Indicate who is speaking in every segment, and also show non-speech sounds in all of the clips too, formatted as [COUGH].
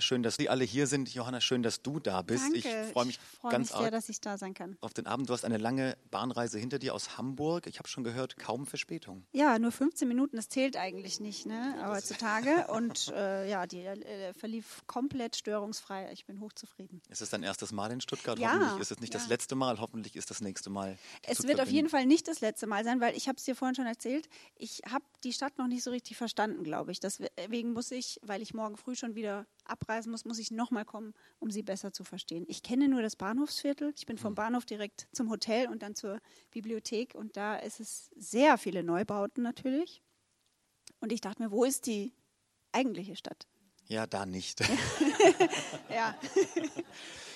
Speaker 1: Schön, dass Sie alle hier sind. Johanna, schön, dass du da bist.
Speaker 2: Danke.
Speaker 1: Ich freue mich
Speaker 2: freu
Speaker 1: ganz
Speaker 2: mich sehr, dass ich da sein kann.
Speaker 1: auf den Abend. Du hast eine lange Bahnreise hinter dir aus Hamburg. Ich habe schon gehört, kaum Verspätung.
Speaker 2: Ja, nur 15 Minuten, das zählt eigentlich nicht, ne? Heutzutage. [LAUGHS] Und äh, ja, die äh, verlief komplett störungsfrei. Ich bin hochzufrieden.
Speaker 1: Ist es dein erstes Mal in Stuttgart?
Speaker 2: Ja,
Speaker 1: Hoffentlich ist es nicht
Speaker 2: ja.
Speaker 1: das letzte Mal. Hoffentlich ist das nächste Mal.
Speaker 2: Es wird auf jeden Fall nicht das letzte Mal sein, weil ich habe es dir vorhin schon erzählt, ich habe die Stadt noch nicht so richtig verstanden, glaube ich. Deswegen muss ich, weil ich morgen früh schon wieder abreisen muss, muss ich nochmal kommen, um sie besser zu verstehen. Ich kenne nur das Bahnhofsviertel. Ich bin vom Bahnhof direkt zum Hotel und dann zur Bibliothek und da ist es sehr viele Neubauten natürlich. Und ich dachte mir, wo ist die eigentliche Stadt?
Speaker 1: Ja, da nicht. [LAUGHS]
Speaker 2: Ja, [LAUGHS] [LAUGHS]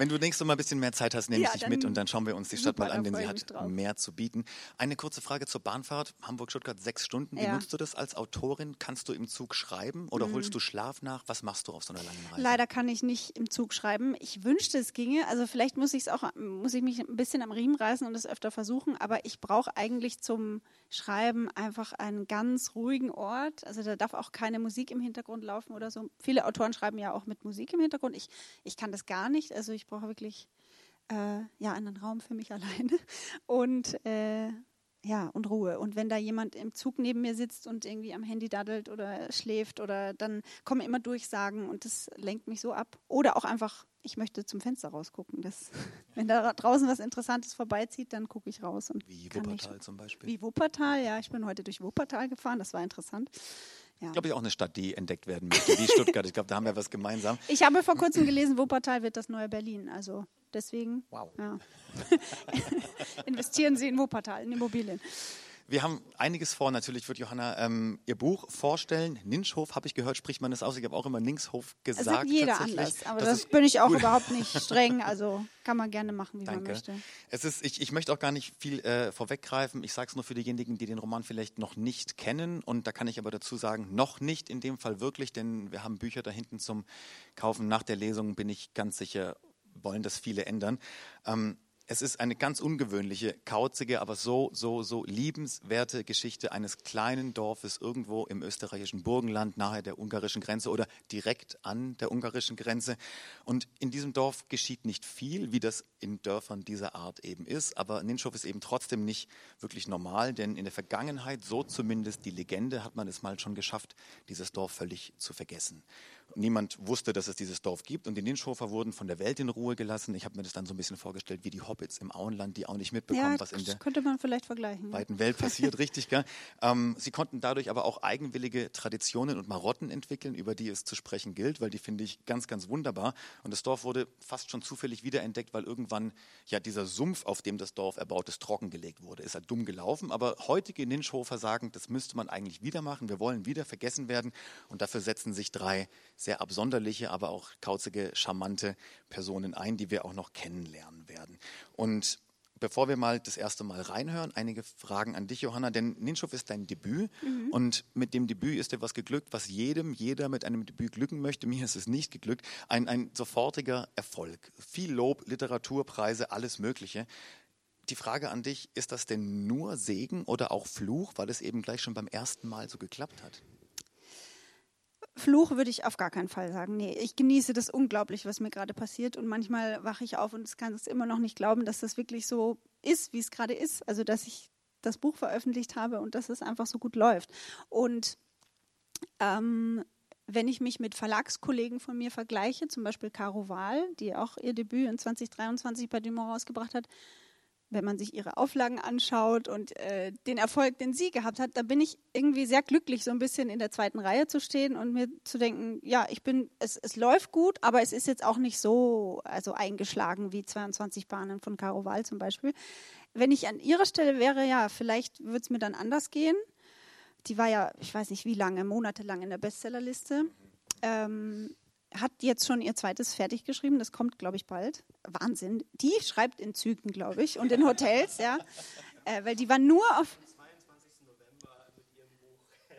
Speaker 1: Wenn du nächstes Mal ein bisschen mehr Zeit hast, nehme
Speaker 2: Ja,
Speaker 1: ich dich mit und dann schauen wir uns die Stadt mal an, denn sie hat mehr zu bieten. Eine kurze Frage zur Bahnfahrt. Hamburg-Stuttgart sechs Stunden. Wie
Speaker 2: Ja.
Speaker 1: nutzt du das als Autorin? Kannst du im Zug schreiben oder holst du Schlaf nach? Was machst du auf so einer langen Reise?
Speaker 2: Mhm. Leider kann ich nicht im Zug schreiben. Ich wünschte, es ginge. Also vielleicht muss ich es auch, muss ich mich ein bisschen am Riemen reißen und es öfter versuchen. Aber ich brauche eigentlich zum Schreiben einfach einen ganz ruhigen Ort. Also da darf auch keine Musik im Hintergrund laufen oder so. Viele Autoren schreiben ja auch mit Musik im Hintergrund. Ich, ich kann das gar nicht. Also ich brauche wirklich äh, ja einen Raum für mich [LAUGHS] alleine und äh, ja, und Ruhe. Und wenn da jemand im Zug neben mir sitzt und irgendwie am Handy daddelt oder schläft oder dann kommen immer Durchsagen und das lenkt mich so ab. Oder auch einfach, ich möchte zum Fenster rausgucken. Das, [LAUGHS] wenn da draußen was Interessantes vorbeizieht, dann gucke ich raus. Und
Speaker 1: Wie Wuppertal
Speaker 2: nicht-
Speaker 1: zum Beispiel.
Speaker 2: Wie Wuppertal, ja. Ich bin heute durch Wuppertal gefahren, das war interessant. Ja.
Speaker 1: glaube ich, auch eine Stadt, die entdeckt werden möchte, wie Stuttgart. Ich glaube, da haben wir was gemeinsam. [LAUGHS]
Speaker 2: Ich habe vor kurzem gelesen, Wuppertal wird das neue Berlin. Also deswegen
Speaker 1: Wow.
Speaker 2: ja. [LAUGHS] investieren Sie in Wuppertal, in Immobilien.
Speaker 1: Wir haben einiges vor. Natürlich wird Johanna ähm, ihr Buch vorstellen. Ninschhof, habe ich gehört, spricht man das aus. Ich habe auch immer Ninkshof
Speaker 2: Es
Speaker 1: gesagt.
Speaker 2: sagt jeder anders, aber
Speaker 1: Das
Speaker 2: das, bin ich auch
Speaker 1: gut.
Speaker 2: überhaupt nicht [LAUGHS] streng. Also kann man gerne machen, wie man
Speaker 1: Danke.
Speaker 2: möchte.
Speaker 1: Es ist, ich, ich möchte auch gar nicht viel äh, vorweggreifen. Ich sage es nur für diejenigen, die den Roman vielleicht noch nicht kennen. Und da kann ich aber dazu sagen, noch nicht in dem Fall wirklich, denn wir haben Bücher da hinten zum Kaufen. Nach der Lesung bin ich ganz sicher, wollen das viele ändern. Ähm, es ist eine ganz ungewöhnliche, kauzige, aber so, so, so liebenswerte Geschichte eines kleinen Dorfes irgendwo im österreichischen Burgenland nahe der ungarischen Grenze oder direkt an der ungarischen Grenze. Und in diesem Dorf geschieht nicht viel, wie das in Dörfern dieser Art eben ist. Aber Ninschhof ist eben trotzdem nicht wirklich normal, denn in der Vergangenheit, so zumindest die Legende, hat man es mal schon geschafft, dieses Dorf völlig zu vergessen. Niemand wusste, dass es dieses Dorf gibt und die Ninschofer wurden von der Welt in Ruhe gelassen. Ich habe mir das dann so ein bisschen vorgestellt wie die Hobbits im Auenland, die auch nicht mitbekommen,
Speaker 2: Ja,
Speaker 1: was in der
Speaker 2: könnte man vielleicht vergleichen.
Speaker 1: weiten Welt passiert, richtig, gell? Ähm, sie konnten dadurch aber auch eigenwillige Traditionen und Marotten entwickeln, über die es zu sprechen gilt, weil die finde ich ganz, ganz wunderbar. Und das Dorf wurde fast schon zufällig wiederentdeckt, weil irgendwann ja dieser Sumpf, auf dem das Dorf erbaut ist, trockengelegt wurde. Ist halt dumm gelaufen, aber heutige Ninschhofer sagen, das müsste man eigentlich wieder machen. Wir wollen wieder vergessen werden und dafür setzen sich drei sehr absonderliche, aber auch kauzige, charmante Personen ein, die wir auch noch kennenlernen werden. Und Bevor wir mal das erste Mal reinhören, einige Fragen an dich, Johanna, denn Ninschhof ist dein Debüt und mit dem Debüt ist dir was geglückt, was jedem, jeder mit einem Debüt glücken möchte. Mir ist es nicht geglückt. Ein, ein sofortiger Erfolg. Viel Lob, Literaturpreise, alles Mögliche. Die Frage an dich, ist das denn nur Segen oder auch Fluch, weil es eben gleich schon beim ersten Mal so geklappt hat?
Speaker 2: Fluch würde ich auf gar keinen Fall sagen. Nee, ich genieße das unglaublich, was mir gerade passiert. Und manchmal wache ich auf und kann es immer noch nicht glauben, dass das wirklich so ist, wie es gerade ist. Also, dass ich das Buch veröffentlicht habe und dass es einfach so gut läuft. Und ähm, wenn ich mich mit Verlagskollegen von mir vergleiche, zum Beispiel Caro Wahl, die auch ihr Debüt in 2023 bei Dumont rausgebracht hat, wenn man sich ihre Auflagen anschaut und äh, den Erfolg, den sie gehabt hat, da bin ich irgendwie sehr glücklich, so ein bisschen in der zweiten Reihe zu stehen und mir zu denken, ja, ich bin, es, es läuft gut, aber es ist jetzt auch nicht so also eingeschlagen wie 22 Bahnen von Caro Wahl zum Beispiel. Wenn ich an ihrer Stelle wäre, ja, vielleicht würde es mir dann anders gehen. Die war ja, ich weiß nicht wie lange, monatelang in der Bestsellerliste. Ähm, hat jetzt schon ihr zweites fertig geschrieben, das kommt, glaube ich, bald. Wahnsinn. Die schreibt in Zügen, glaube ich, und in Hotels, ja. Äh, weil die war nur auf.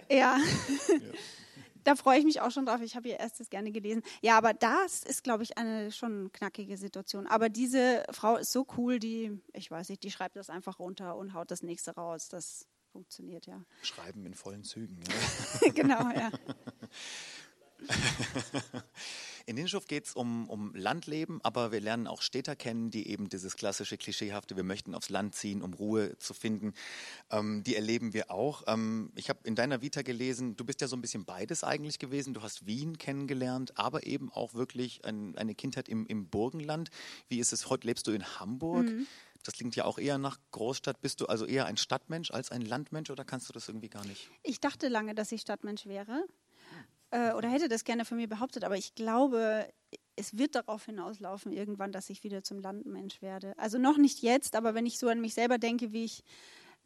Speaker 2: Ja. [LAUGHS] da freue ich mich auch schon drauf. Ich habe ihr erstes gerne gelesen. Ja, aber das ist, glaube ich, eine schon knackige Situation. Aber diese Frau ist so cool, die, ich weiß nicht, die schreibt das einfach runter und haut das nächste raus. Das funktioniert, ja.
Speaker 1: Schreiben in vollen Zügen. Ja. [LAUGHS]
Speaker 2: genau, ja. [LAUGHS] [LAUGHS]
Speaker 1: In Ninschhof geht es um, um Landleben, aber wir lernen auch Städter kennen, die eben dieses klassische, klischeehafte, wir möchten aufs Land ziehen, um Ruhe zu finden. Ähm, die erleben wir auch. Ähm, ich habe in deiner Vita gelesen, du bist ja so ein bisschen beides eigentlich gewesen. Du hast Wien kennengelernt, aber eben auch wirklich ein, eine Kindheit im, im Burgenland. Wie ist es heute? Lebst du in Hamburg? Mhm. Das klingt ja auch eher nach Großstadt. Bist du also eher ein Stadtmensch als ein Landmensch oder kannst du das irgendwie gar nicht?
Speaker 2: Ich dachte lange, dass ich Stadtmensch wäre äh, oder hätte das gerne von mir behauptet, aber ich glaube, es wird darauf hinauslaufen irgendwann, dass ich wieder zum Landmensch werde. Also noch nicht jetzt, aber wenn ich so an mich selber denke, wie ich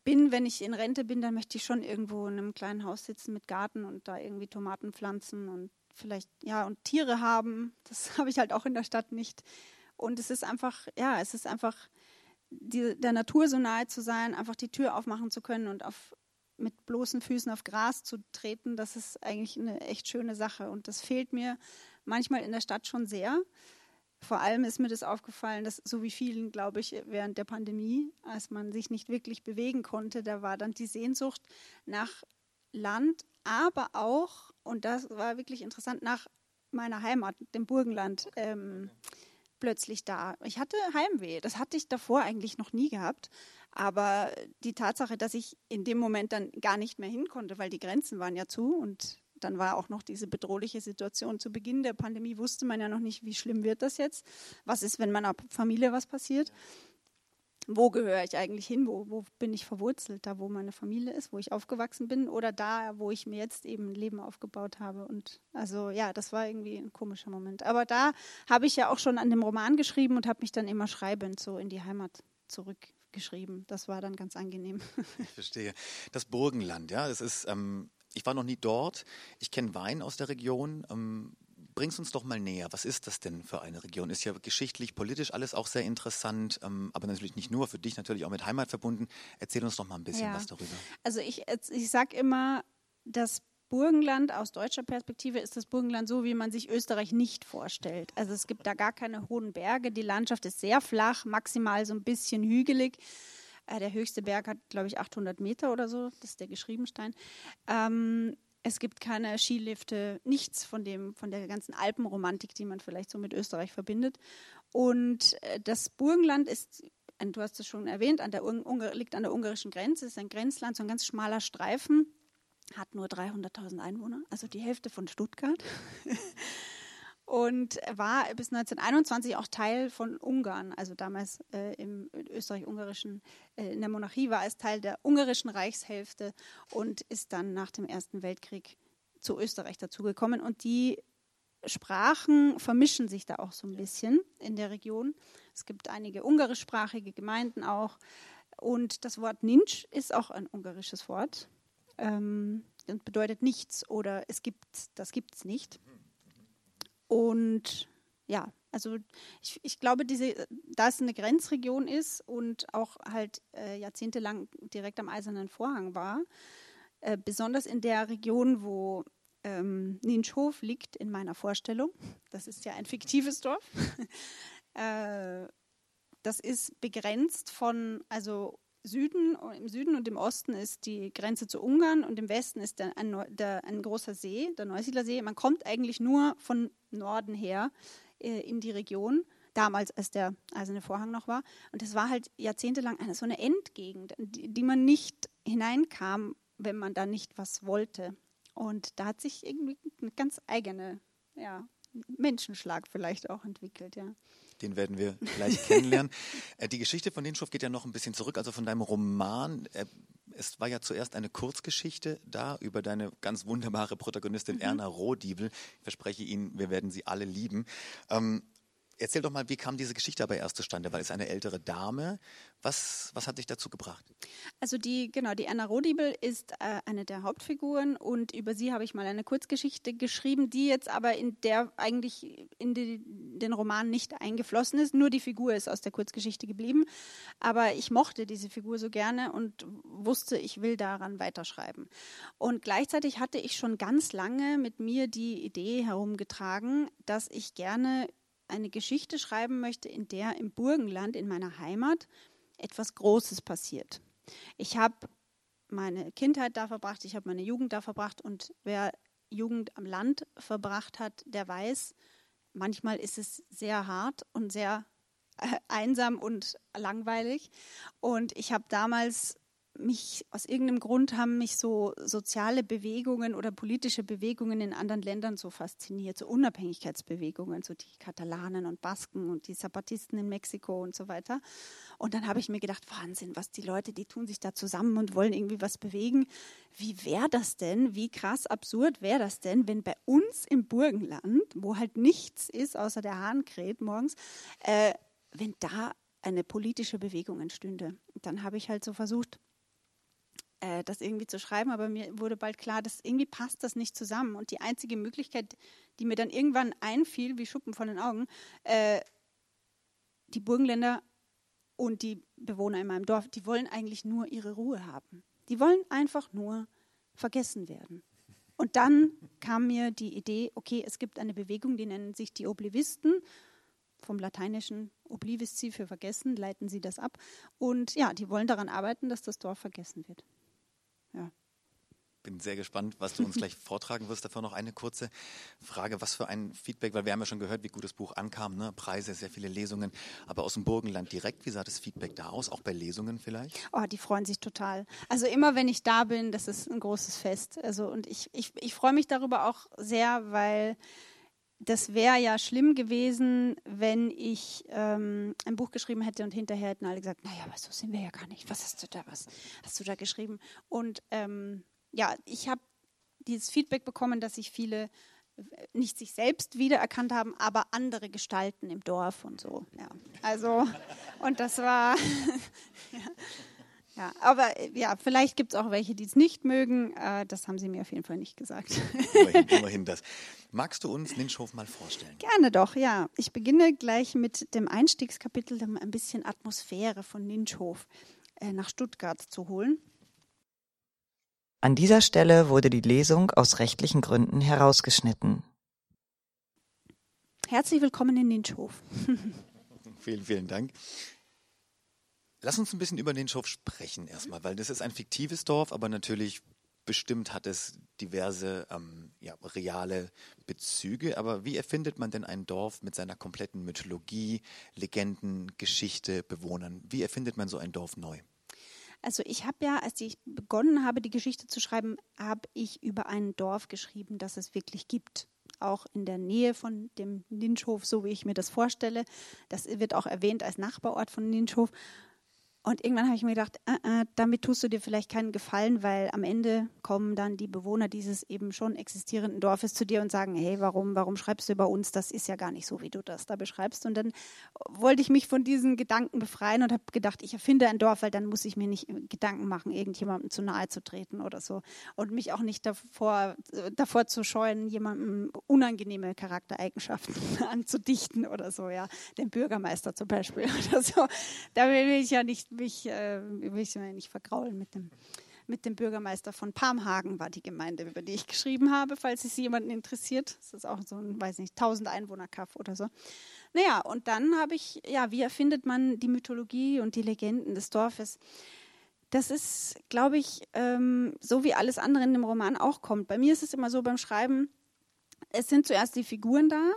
Speaker 2: bin, wenn ich in Rente bin, dann möchte ich schon irgendwo in einem kleinen Haus sitzen mit Garten und da irgendwie Tomaten pflanzen und vielleicht, ja, und Tiere haben. Das [LAUGHS] habe ich halt auch in der Stadt nicht. Und es ist einfach, ja, es ist einfach die, der Natur so nahe zu sein, einfach die Tür aufmachen zu können und auf, mit bloßen Füßen auf Gras zu treten, das ist eigentlich eine echt schöne Sache. Und das fehlt mir manchmal in der Stadt schon sehr. Vor allem ist mir das aufgefallen, dass so wie vielen, glaube ich, während der Pandemie, als man sich nicht wirklich bewegen konnte, da war dann die Sehnsucht nach Land, aber auch, und das war wirklich interessant, nach meiner Heimat, dem Burgenland. Ähm, plötzlich da. Ich hatte Heimweh. Das hatte ich davor eigentlich noch nie gehabt. Aber die Tatsache, dass ich in dem Moment dann gar nicht mehr hin konnte, weil die Grenzen waren ja zu und dann war auch noch diese bedrohliche Situation. Zu Beginn der Pandemie wusste man ja noch nicht, wie schlimm wird das jetzt. Was ist, wenn meiner Familie was passiert? Wo gehöre ich eigentlich hin, wo, wo bin ich verwurzelt, da wo meine Familie ist, wo ich aufgewachsen bin oder da, wo ich mir jetzt eben ein Leben aufgebaut habe. Und also ja, das war irgendwie ein komischer Moment. Aber da habe ich ja auch schon an dem Roman geschrieben und habe mich dann immer schreibend so in die Heimat zurückgeschrieben. Das war dann ganz angenehm. [LAUGHS]
Speaker 1: Ich verstehe. Das Burgenland, ja, das ist, ähm, ich war noch nie dort. Ich kenne Wein aus der Region. Ähm, bring's uns doch mal näher. Was ist das denn für eine Region? Ist ja geschichtlich, politisch alles auch sehr interessant, ähm, aber natürlich nicht nur, für dich natürlich auch mit Heimat verbunden. Erzähl uns doch mal ein bisschen ja. was darüber.
Speaker 2: Also ich, ich sage immer, das Burgenland aus deutscher Perspektive ist das Burgenland so, wie man sich Österreich nicht vorstellt. Also es gibt da gar keine hohen Berge, die Landschaft ist sehr flach, maximal so ein bisschen hügelig. Äh, der höchste Berg hat, glaube ich, 800 Meter oder so, das ist der Geschriebenstein. Ähm, es gibt keine Skilifte, nichts von dem, von der ganzen Alpenromantik, die man vielleicht so mit Österreich verbindet. Und äh, das Burgenland ist, du hast es schon erwähnt, an der liegt an der ungarischen Grenze, ist ein Grenzland, so ein ganz schmaler Streifen, hat nur 300.000 Einwohner, also die Hälfte von Stuttgart. [LAUGHS] und war bis 1921 auch Teil von Ungarn. Also damals äh, im österreich-ungarischen, äh, in der Monarchie war es Teil der ungarischen Reichshälfte und ist dann nach dem Ersten Weltkrieg zu Österreich dazugekommen. Und die Sprachen vermischen sich da auch so ein bisschen in der Region. Es gibt einige ungarischsprachige Gemeinden auch. Und das Wort Nincs ist auch ein ungarisches Wort. Ähm, und bedeutet nichts oder es gibt, das gibt es nicht. Und ja, also ich, ich glaube, diese, da es eine Grenzregion ist und auch halt äh, jahrzehntelang direkt am Eisernen Vorhang war, äh, besonders in der Region, wo ähm, Ninschhof liegt, in meiner Vorstellung, das ist ja ein fiktives Dorf, [LAUGHS] äh, das ist begrenzt von, also Süden, im Süden und im Osten ist die Grenze zu Ungarn und im Westen ist der, ein, der, ein großer See, der Neusiedler See. Man kommt eigentlich nur von Norden her äh, in die Region, damals als der Eiserne Vorhang noch war. Und das war halt jahrzehntelang eine, so eine Endgegend, die, die man nicht hineinkam, wenn man da nicht was wollte. Und da hat sich irgendwie eine ganz eigene ja, Menschenschlag vielleicht auch entwickelt, ja.
Speaker 1: Den werden wir gleich kennenlernen. [LAUGHS] Äh, die Geschichte von Linschhoff geht ja noch ein bisschen zurück, also von deinem Roman. Äh, es war ja zuerst eine Kurzgeschichte da über deine ganz wunderbare Protagonistin mhm. Erna Rohdiebel. Ich verspreche Ihnen, wir werden sie alle lieben. Ähm, Erzähl doch mal, wie kam diese Geschichte aber erst zustande? Weil es eine ältere Dame. Was, was hat dich dazu gebracht?
Speaker 2: Also die, genau, die Anna Rodibel ist äh, eine der Hauptfiguren und über sie habe ich mal eine Kurzgeschichte geschrieben, die jetzt aber in der eigentlich in die, den Roman nicht eingeflossen ist. Nur die Figur ist aus der Kurzgeschichte geblieben. Aber ich mochte diese Figur so gerne und wusste, ich will daran weiterschreiben. Und gleichzeitig hatte ich schon ganz lange mit mir die Idee herumgetragen, dass ich gerne eine Geschichte schreiben möchte, in der im Burgenland, in meiner Heimat, etwas Großes passiert. Ich habe meine Kindheit da verbracht, ich habe meine Jugend da verbracht und wer Jugend am Land verbracht hat, der weiß, manchmal ist es sehr hart und sehr äh, einsam und langweilig. Und ich habe damals mich aus irgendeinem Grund haben mich so soziale Bewegungen oder politische Bewegungen in anderen Ländern so fasziniert, so Unabhängigkeitsbewegungen, so die Katalanen und Basken und die Zapatisten in Mexiko und so weiter. Und dann habe ich mir gedacht, Wahnsinn, was die Leute, die tun sich da zusammen und wollen irgendwie was bewegen. Wie wäre das denn? Wie krass absurd wäre das denn, wenn bei uns im Burgenland, wo halt nichts ist außer der Hahnkräht morgens, äh, wenn da eine politische Bewegung entstünde. Dann habe ich halt so versucht, äh, das irgendwie zu schreiben, aber mir wurde bald klar, dass irgendwie passt das nicht zusammen. Und die einzige Möglichkeit, die mir dann irgendwann einfiel, wie Schuppen von den Augen, äh, die Burgenländer und die Bewohner in meinem Dorf, die wollen eigentlich nur ihre Ruhe haben. Die wollen einfach nur vergessen werden. Und dann kam mir die Idee, okay, es gibt eine Bewegung, die nennen sich die Oblivisten, vom lateinischen oblivisci für vergessen, leiten sie das ab. Und ja, die wollen daran arbeiten, dass das Dorf vergessen wird.
Speaker 1: Bin sehr gespannt, was du uns gleich [LAUGHS] vortragen wirst. Dafür noch eine kurze Frage. Was für ein Feedback, weil wir haben ja schon gehört, wie gut das Buch ankam, ne? Preise, sehr viele Lesungen. Aber aus dem Burgenland direkt, wie sah das Feedback da aus? Auch bei Lesungen vielleicht?
Speaker 2: Oh, die freuen sich total. Also immer, wenn ich da bin, das ist ein großes Fest. Also und ich, ich, ich freue mich darüber auch sehr, weil das wäre ja schlimm gewesen, wenn ich ähm, ein Buch geschrieben hätte und hinterher hätten alle gesagt, naja, aber so sind wir ja gar nicht. Was hast du da, was hast du da geschrieben? Und ähm, ja, ich habe dieses Feedback bekommen, dass sich viele äh, nicht sich selbst wiedererkannt haben, aber andere Gestalten im Dorf und so. Ja. Also, und das war, [LAUGHS] ja. Ja, aber äh, ja, vielleicht gibt es auch welche, die es nicht mögen. Äh, das haben sie mir auf jeden Fall nicht gesagt.
Speaker 1: Immerhin, immerhin das. Magst du uns Ninschhof mal vorstellen?
Speaker 2: Gerne doch, ja. Ich beginne gleich mit dem Einstiegskapitel, um ein bisschen Atmosphäre von Ninschhof äh, nach Stuttgart zu holen.
Speaker 3: An dieser Stelle wurde die Lesung aus rechtlichen Gründen herausgeschnitten.
Speaker 2: Herzlich willkommen in Ninschhof. [LAUGHS]
Speaker 1: vielen, vielen Dank. Lass uns ein bisschen über den Schof sprechen erstmal, weil das ist ein fiktives Dorf, aber natürlich bestimmt hat es diverse ähm, ja, reale Bezüge. Aber wie erfindet man denn ein Dorf mit seiner kompletten Mythologie, Legenden, Geschichte, Bewohnern? Wie erfindet man so ein Dorf neu?
Speaker 2: Also ich habe ja, als ich begonnen habe, die Geschichte zu schreiben, habe ich über ein Dorf geschrieben, das es wirklich gibt. Auch in der Nähe von dem Ninschhof, so wie ich mir das vorstelle. Das wird auch erwähnt als Nachbarort von Ninschhof. Und irgendwann habe ich mir gedacht, äh, äh, damit tust du dir vielleicht keinen Gefallen, weil am Ende kommen dann die Bewohner dieses eben schon existierenden Dorfes zu dir und sagen, hey, warum, warum schreibst du über uns? Das ist ja gar nicht so, wie du das da beschreibst. Und dann wollte ich mich von diesen Gedanken befreien und habe gedacht, ich erfinde ein Dorf, weil dann muss ich mir nicht Gedanken machen, irgendjemandem zu nahe zu treten oder so. Und mich auch nicht davor, davor zu scheuen, jemandem unangenehme Charaktereigenschaften [LAUGHS] anzudichten oder so, ja. Den Bürgermeister zum Beispiel [LAUGHS] oder so. Da will ich ja nicht mich, äh, will ich mir nicht vergraulen mit dem, mit dem Bürgermeister von Palmhagen war die Gemeinde, über die ich geschrieben habe, falls es jemanden interessiert. Das ist auch so ein, weiß nicht, 1000 Einwohner-Kaff oder so. Naja, und dann habe ich, ja, wie erfindet man die Mythologie und die Legenden des Dorfes? Das ist, glaube ich, ähm, so wie alles andere in dem Roman auch kommt. Bei mir ist es immer so beim Schreiben, es sind zuerst die Figuren da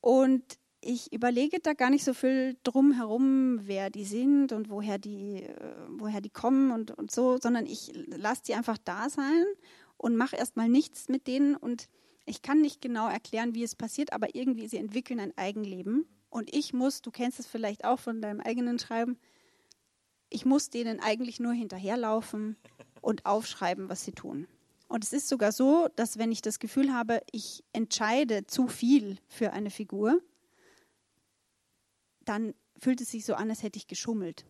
Speaker 2: und ich überlege da gar nicht so viel drum herum, wer die sind und woher die, äh, woher die kommen und, und so, sondern ich lasse die einfach da sein und mache erstmal nichts mit denen und ich kann nicht genau erklären, wie es passiert, aber irgendwie sie entwickeln ein Eigenleben und ich muss, du kennst es vielleicht auch von deinem eigenen Schreiben, ich muss denen eigentlich nur hinterherlaufen und aufschreiben, was sie tun. Und es ist sogar so, dass wenn ich das Gefühl habe, ich entscheide zu viel für eine Figur, dann fühlt es sich so an, als hätte ich geschummelt.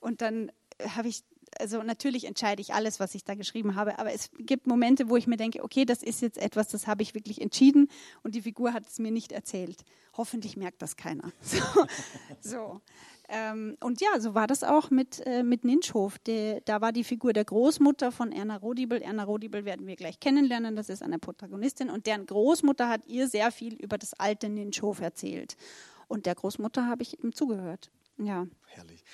Speaker 2: Und dann habe ich, also natürlich entscheide ich alles, was ich da geschrieben habe, aber es gibt Momente, wo ich mir denke, okay, das ist jetzt etwas, das habe ich wirklich entschieden und die Figur hat es mir nicht erzählt. Hoffentlich merkt das keiner. [LAUGHS] So. so. Ähm, und ja, so war das auch mit, äh, mit Ninschhof. De, da war die Figur der Großmutter von Erna Rodibel. Erna Rodibel werden wir gleich kennenlernen, das ist eine Protagonistin. Und deren Großmutter hat ihr sehr viel über das alte Ninschhof erzählt. Und der Großmutter habe ich eben zugehört. Ja.
Speaker 1: Herrlich.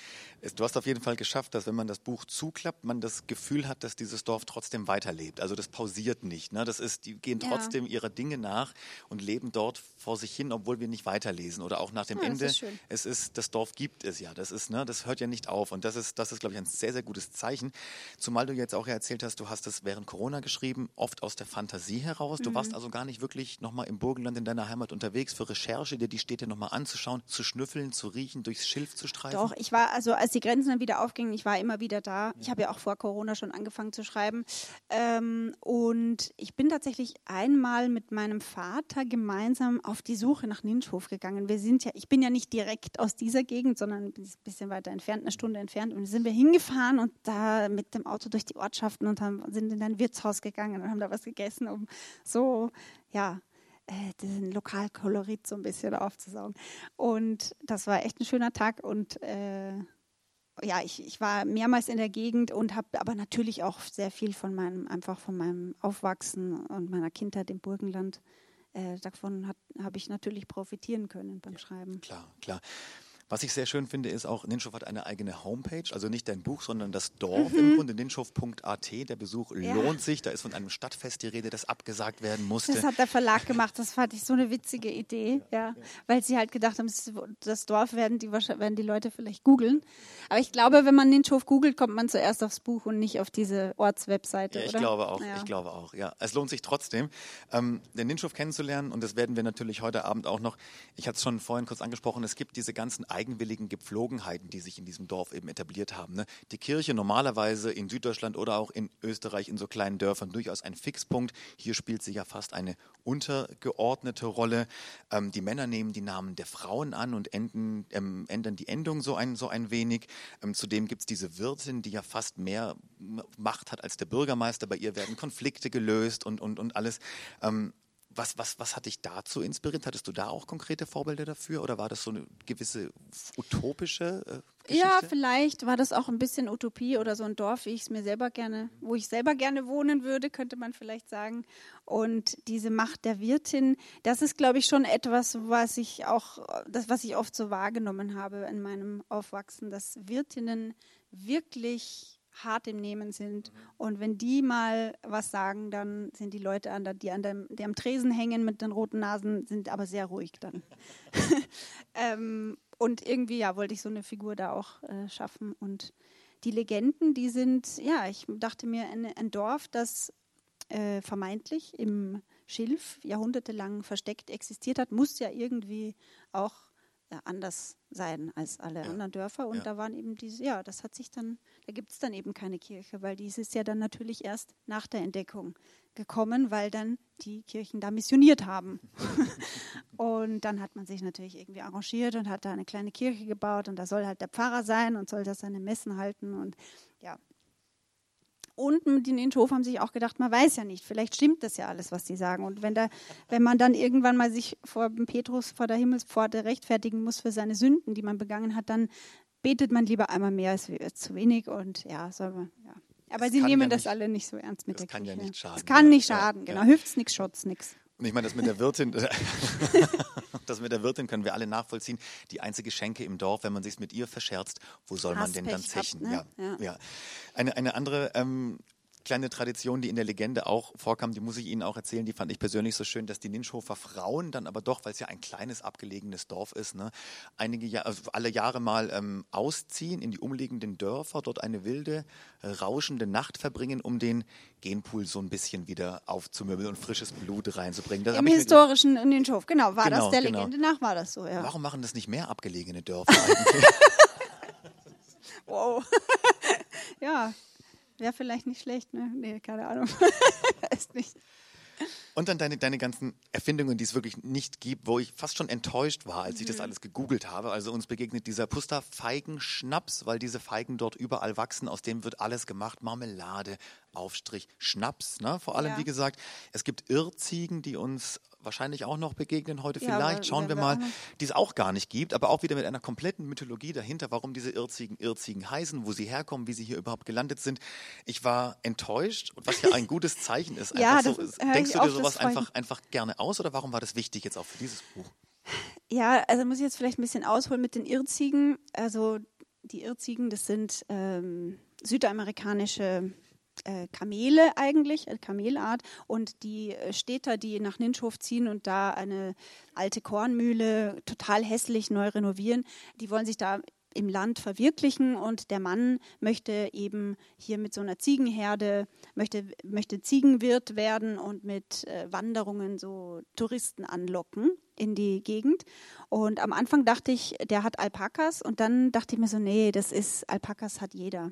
Speaker 1: Du hast auf jeden Fall geschafft, dass wenn man das Buch zuklappt, man das Gefühl hat, dass dieses Dorf trotzdem weiterlebt. Also das pausiert nicht. Ne? Das ist, die gehen trotzdem ja. ihrer Dinge nach und leben dort vor sich hin, obwohl wir nicht weiterlesen. Oder auch nach dem ja, Ende. Ist es ist, das Dorf gibt es ja. Das ist, ne, das hört ja nicht auf. Und das ist, das ist, glaube ich, ein sehr, sehr gutes Zeichen. Zumal du jetzt auch erzählt hast, du hast es während Corona geschrieben, oft aus der Fantasie heraus. Du mhm. warst also gar nicht wirklich nochmal im Burgenland in deiner Heimat unterwegs für Recherche, dir die Städte nochmal anzuschauen, zu schnüffeln, zu riechen, durchs Schilf zu streifen.
Speaker 2: Doch, ich war, also als die Grenzen dann wieder aufgingen, ich war immer wieder da. Ich habe ja auch vor Corona schon angefangen zu schreiben. Ähm, und ich bin tatsächlich einmal mit meinem Vater gemeinsam auf die Suche nach Ninschhof gegangen. Wir sind ja, ich bin ja nicht direkt aus dieser Gegend, sondern ein bisschen weiter entfernt, eine Stunde entfernt. Und sind wir hingefahren und da mit dem Auto durch die Ortschaften und haben, sind in ein Wirtshaus gegangen und haben da was gegessen, um so, ja, äh, diesen Lokalkolorit so ein bisschen aufzusaugen. Und das war echt ein schöner Tag und äh, ja, ich, ich war mehrmals in der Gegend und habe aber natürlich auch sehr viel von meinem, einfach von meinem Aufwachsen und meiner Kindheit im Burgenland, äh, davon habe ich natürlich profitieren können beim ja, Schreiben.
Speaker 1: Klar, klar. Was ich sehr schön finde, ist auch, Ninschow hat eine eigene Homepage, also nicht dein Buch, sondern das Dorf mhm. im Grunde, ninschow.at. Der Besuch ja. lohnt sich. Da ist von einem Stadtfest die Rede, das abgesagt werden musste.
Speaker 2: Das hat der Verlag gemacht, das fand ich so eine witzige Idee, ja. ja. Weil sie halt gedacht haben, das Dorf werden die, werden die Leute vielleicht googeln. Aber ich glaube, wenn man Ninschow googelt, kommt man zuerst aufs Buch und nicht auf diese Ortswebseite.
Speaker 1: Ja, ich
Speaker 2: oder?
Speaker 1: glaube auch, ich glaube auch, ja. Es lohnt sich trotzdem, ähm, den Ninschow kennenzulernen und das werden wir natürlich heute Abend auch noch. Ich hatte es schon vorhin kurz angesprochen, es gibt diese ganzen eigenwilligen Gepflogenheiten, die sich in diesem Dorf eben etabliert haben. Ne? Die Kirche normalerweise in Süddeutschland oder auch in Österreich in so kleinen Dörfern durchaus ein Fixpunkt. Hier spielt sie ja fast eine untergeordnete Rolle. Ähm, die Männer nehmen die Namen der Frauen an und enden, ähm, ändern die Endung so ein, so ein wenig. Ähm, zudem gibt es diese Wirtin, die ja fast mehr Macht hat als der Bürgermeister. Bei ihr werden Konflikte gelöst und, und, und alles. Was, was, was hat dich dazu inspiriert? Hattest du da auch konkrete Vorbilder dafür oder war das so eine gewisse utopische äh, Geschichte?
Speaker 2: Ja, vielleicht war das auch ein bisschen Utopie oder so ein Dorf, wie ich es mir selber gerne, wo ich selber gerne wohnen würde, könnte man vielleicht sagen. Und diese Macht der Wirtin, das ist, glaube ich, schon etwas, was ich auch, das, was ich oft so wahrgenommen habe in meinem Aufwachsen, dass Wirtinnen wirklich hart im Nehmen sind. Und wenn die mal was sagen, dann sind die Leute, an der, die, an dem, die am Tresen hängen mit den roten Nasen, sind aber sehr ruhig dann. [LAUGHS] ähm, und irgendwie, ja, wollte ich so eine Figur da auch äh, schaffen. Und die Legenden, die sind, ja, ich dachte mir, ein, ein Dorf, das äh, vermeintlich im Schilf jahrhundertelang versteckt existiert hat, muss ja irgendwie auch anders sein als alle ja. anderen Dörfer. Und ja. da waren eben diese, ja, das hat sich dann, da gibt es dann eben keine Kirche, weil dies ist ja dann natürlich erst nach der Entdeckung gekommen, weil dann die Kirchen da missioniert haben. [LAUGHS] und dann hat man sich natürlich irgendwie arrangiert und hat da eine kleine Kirche gebaut und da soll halt der Pfarrer sein und soll da seine Messen halten und ja, und den Inhof haben sich auch gedacht, man weiß ja nicht, vielleicht stimmt das ja alles, was sie sagen. Und wenn, da, wenn man dann irgendwann mal sich vor Petrus vor der Himmelspforte rechtfertigen muss für seine Sünden, die man begangen hat, dann betet man lieber einmal mehr als zu wenig. Und ja, soll man, ja. Aber das sie nehmen ja das nicht, alle nicht so ernst mit
Speaker 1: der
Speaker 2: Kirche.
Speaker 1: Das kann ja nicht schaden.
Speaker 2: Es kann nicht schaden, genau. Ja. Hilft's nichts, schaut's nichts.
Speaker 1: Und ich meine, das mit der Wirtin, [LAUGHS] das mit der Wirtin können wir alle nachvollziehen. Die einzige Schenke im Dorf, wenn man sich mit ihr verscherzt, wo soll man denn dann zechen?
Speaker 2: Gehabt, ne?
Speaker 1: ja, ja. ja. Eine, eine andere ähm, kleine Tradition, die in der Legende auch vorkam, die muss ich Ihnen auch erzählen, die fand ich persönlich so schön, dass die Ninschhofer Frauen dann aber doch, weil es ja ein kleines abgelegenes Dorf ist, ne, einige Jahre, also alle Jahre mal ähm, ausziehen in die umliegenden Dörfer, dort eine wilde, äh, rauschende Nacht verbringen, um den Genpool so ein bisschen wieder aufzumöbeln und frisches Blut reinzubringen. Das
Speaker 2: Im historischen Ninschhof, genau, war genau, das der genau. Legende nach, war das so, ja.
Speaker 1: Warum machen das nicht mehr abgelegene Dörfer [LAUGHS] eigentlich?
Speaker 2: wow. [LAUGHS] ja, Wäre vielleicht nicht schlecht, ne? Nee, keine Ahnung. [LAUGHS] Weiß nicht.
Speaker 1: Und dann deine, deine ganzen Erfindungen, die es wirklich nicht gibt, wo ich fast schon enttäuscht war, als ich das mhm. alles gegoogelt habe. Also uns begegnet dieser Puster Feigenschnaps, weil diese Feigen dort überall wachsen. Aus dem wird alles gemacht. Marmelade, Aufstrich, Schnaps, ne? vor allem, ja. wie gesagt. Es gibt Irrziegen, die uns wahrscheinlich auch noch begegnen heute ja, vielleicht. Schauen wir mal, die es auch gar nicht gibt, aber auch wieder mit einer kompletten Mythologie dahinter, warum diese Irrziegen Irrziegen heißen, wo sie herkommen, wie sie hier überhaupt gelandet sind. Ich war enttäuscht, was ja ein [LAUGHS] gutes Zeichen ist.
Speaker 2: ja,
Speaker 1: so, denkst du dir sowas einfach, einfach gerne aus oder warum war das wichtig jetzt auch für dieses Buch?
Speaker 2: Ja, also muss ich jetzt vielleicht ein bisschen ausholen mit den Irrziegen. Also die Irrziegen, das sind ähm, südamerikanische äh, Kamele eigentlich, äh, Kamelart. Und die äh, Städter, die nach Ninschhof ziehen und da eine alte Kornmühle total hässlich neu renovieren, die wollen sich da im Land verwirklichen und der Mann möchte eben hier mit so einer Ziegenherde, möchte, möchte Ziegenwirt werden und mit äh, Wanderungen so Touristen anlocken in die Gegend. Und am Anfang dachte ich, der hat Alpakas und dann dachte ich mir so, nee, das ist, Alpakas hat jeder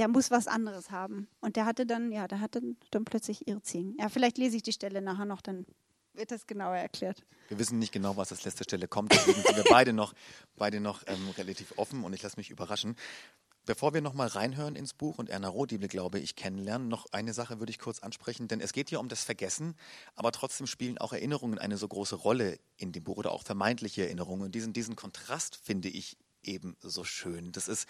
Speaker 2: der muss was anderes haben. Und der hatte dann, ja, der hatte dann plötzlich Irrziehen. Ja, vielleicht lese ich die Stelle nachher noch, dann wird das genauer erklärt.
Speaker 1: Wir wissen nicht genau, was als letzte Stelle kommt, deswegen sind wir beide noch, beide noch ähm, relativ offen und ich lasse mich überraschen. Bevor wir nochmal reinhören ins Buch und Erna Roth, die wir, glaube ich, kennenlernen, noch eine Sache würde ich kurz ansprechen, denn es geht hier um das Vergessen, aber trotzdem spielen auch Erinnerungen eine so große Rolle in dem Buch oder auch vermeintliche Erinnerungen. Und diesen, diesen Kontrast finde ich eben so schön. Das ist,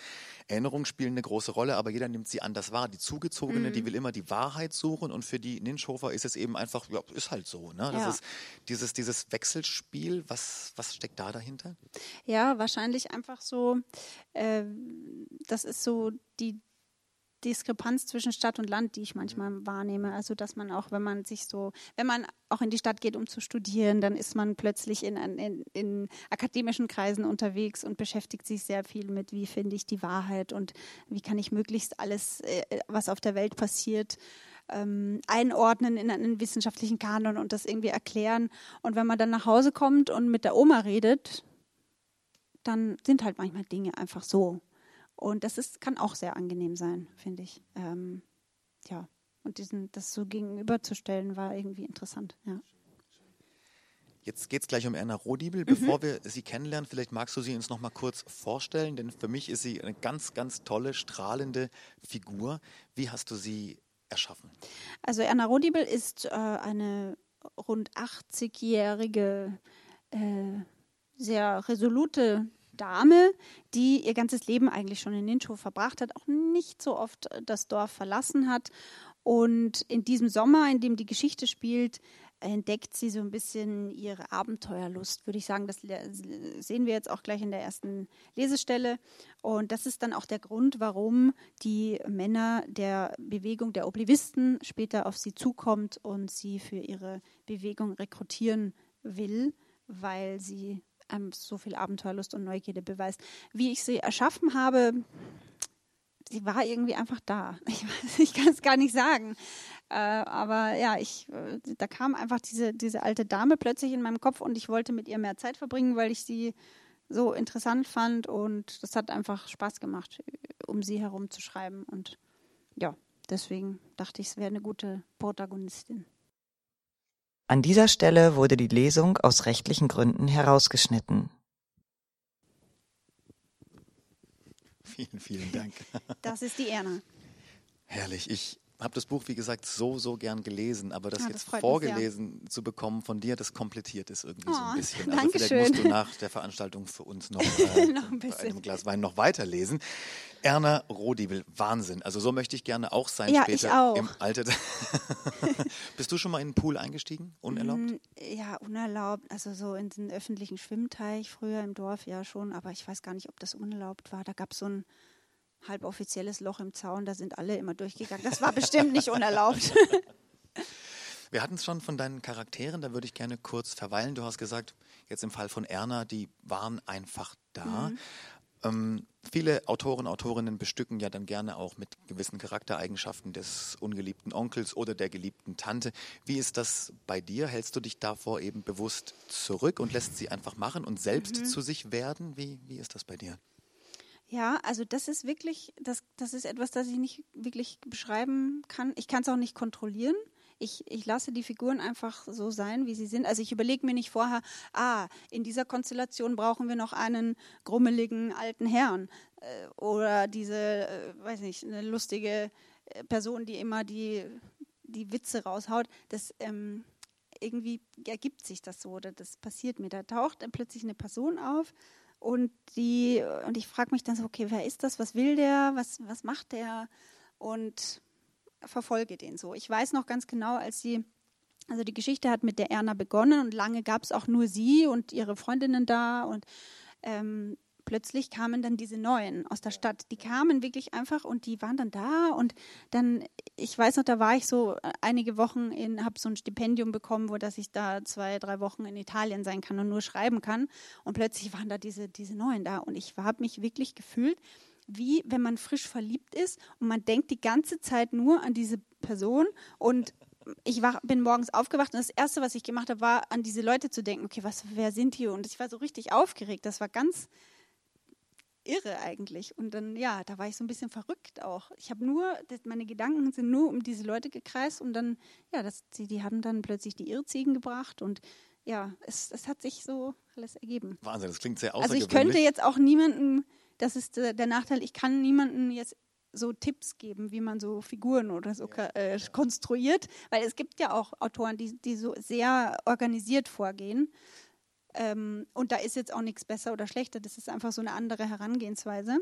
Speaker 1: Erinnerungen spielen eine große Rolle, aber jeder nimmt sie anders wahr. Die Zugezogene, mhm. die will immer die Wahrheit suchen und für die Ninschhofer ist es eben einfach, ja, ist halt so. Ne? Das ja. ist dieses, dieses Wechselspiel, was, was steckt da dahinter?
Speaker 2: Ja, wahrscheinlich einfach so, äh, das ist so die, Diskrepanz zwischen Stadt und Land, die ich manchmal wahrnehme. Also dass man auch, wenn man sich so, wenn man auch in die Stadt geht, um zu studieren, dann ist man plötzlich in, in, in akademischen Kreisen unterwegs und beschäftigt sich sehr viel mit, wie finde ich die Wahrheit und wie kann ich möglichst alles, äh, was auf der Welt passiert, ähm, einordnen in einen wissenschaftlichen Kanon und das irgendwie erklären. Und wenn man dann nach Hause kommt und mit der Oma redet, dann sind halt manchmal Dinge einfach so. Und das ist, kann auch sehr angenehm sein, finde ich. Ähm, ja, und diesen, das so gegenüberzustellen, war irgendwie interessant, ja.
Speaker 1: Jetzt geht es gleich um Erna Rodibel. Mhm. Bevor mhm. wir sie kennenlernen, vielleicht magst du sie uns noch mal kurz vorstellen, denn für mich ist sie eine ganz, ganz tolle, strahlende Figur. Wie hast du sie erschaffen?
Speaker 2: Also Erna Rodibel ist äh, eine rund 80-jährige, äh, sehr resolute Dame, die ihr ganzes Leben eigentlich schon in Nincho verbracht hat, auch nicht so oft äh, das Dorf verlassen hat. Und in diesem Sommer, in dem die Geschichte spielt, entdeckt sie so ein bisschen ihre Abenteuerlust, würde ich sagen. Das sehen wir jetzt auch gleich in der ersten Lesestelle. Und das ist dann auch der Grund, warum die Männer der Bewegung der Oblivisten später auf sie zukommt und sie für ihre Bewegung rekrutieren will, weil sie einem so viel Abenteuerlust und Neugierde beweist. Wie ich sie erschaffen habe, sie war irgendwie einfach da. [LAUGHS] Ich, ich kann es gar nicht sagen. Äh, aber ja, ich, äh, da kam einfach diese, diese alte Dame plötzlich in meinem Kopf und ich wollte mit ihr mehr Zeit verbringen, weil ich sie so interessant fand und das hat einfach Spaß gemacht, um sie herum zu schreiben. Und ja, deswegen dachte ich, es wäre eine gute Protagonistin.
Speaker 3: An dieser Stelle wurde die Lesung aus rechtlichen Gründen herausgeschnitten.
Speaker 1: Vielen, vielen Dank.
Speaker 2: Das ist die Erna.
Speaker 1: Herrlich. Ich habe das Buch, wie gesagt, so, so gern gelesen, aber das, ja, das jetzt vorgelesen zu bekommen von dir, das komplettiert es irgendwie oh, so ein oh, bisschen. Also vielleicht schön. musst du nach der Veranstaltung für uns noch, [LAUGHS] äh, noch ein bei einem Glas Wein noch weiterlesen. Erna Rodibel, Wahnsinn. Also so möchte ich gerne auch sein
Speaker 2: ja,
Speaker 1: später
Speaker 2: ich auch.
Speaker 1: im Alter. [LAUGHS] Bist du schon mal in den Pool eingestiegen, unerlaubt? Mm,
Speaker 2: ja, unerlaubt. Also so in den öffentlichen Schwimmteich früher im Dorf ja schon, aber ich weiß gar nicht, ob das unerlaubt war. Da gab es so ein halboffizielles Loch im Zaun, da sind alle immer durchgegangen. Das war bestimmt nicht unerlaubt. [LAUGHS]
Speaker 1: Wir hatten es schon von deinen Charakteren, da würde ich gerne kurz verweilen. Du hast gesagt, jetzt im Fall von Erna, die waren einfach da. Mhm. Ähm, viele Autoren, Autorinnen bestücken ja dann gerne auch mit gewissen Charaktereigenschaften des ungeliebten Onkels oder der geliebten Tante. Wie ist das bei dir? Hältst du dich davor eben bewusst zurück und lässt sie einfach machen und selbst mhm. zu sich werden? Wie, wie ist das bei dir?
Speaker 2: Ja, also das ist wirklich, das, das ist etwas, das ich nicht wirklich beschreiben kann. Ich kann es auch nicht kontrollieren. Ich, ich lasse die Figuren einfach so sein, wie sie sind. Also ich überlege mir nicht vorher, ah, in dieser Konstellation brauchen wir noch einen grummeligen alten Herrn äh, oder diese, äh, weiß nicht, eine lustige äh, Person, die immer die, die Witze raushaut. Das ähm, irgendwie ergibt sich das so oder das passiert mir. Da taucht plötzlich eine Person auf und die, und ich frage mich dann so, okay, wer ist das? Was will der? Was, was macht der? Und verfolge den so. Ich weiß noch ganz genau, als sie, also die Geschichte hat mit der Erna begonnen und lange gab es auch nur sie und ihre Freundinnen da und ähm, plötzlich kamen dann diese Neuen aus der Stadt. Die kamen wirklich einfach und die waren dann da und dann, ich weiß noch, da war ich so äh, einige Wochen in, habe so ein Stipendium bekommen, wo dass ich da zwei, drei Wochen in Italien sein kann und nur schreiben kann. Und plötzlich waren da diese, diese Neuen da und ich habe mich wirklich gefühlt, wie wenn man frisch verliebt ist und man denkt die ganze Zeit nur an diese Person und ich war, bin morgens aufgewacht und das Erste, was ich gemacht habe, war, an diese Leute zu denken, okay, was, wer sind die? Und ich war so richtig aufgeregt. Das war ganz irre eigentlich. Und dann, ja, da war ich so ein bisschen verrückt auch. Ich habe nur, meine Gedanken sind nur um diese Leute gekreist und dann, ja, das, die, die haben dann plötzlich die Irrziegen gebracht und ja, es, es hat sich so alles ergeben.
Speaker 1: Wahnsinn, das klingt sehr außergewöhnlich.
Speaker 2: Also ich könnte jetzt auch niemanden, das ist der, der Nachteil, ich kann niemanden jetzt so Tipps geben, wie man so Figuren oder so äh, konstruiert, weil es gibt ja auch Autoren, die, die so sehr organisiert vorgehen. Ähm, und da ist jetzt auch nichts besser oder schlechter, das ist einfach so eine andere Herangehensweise.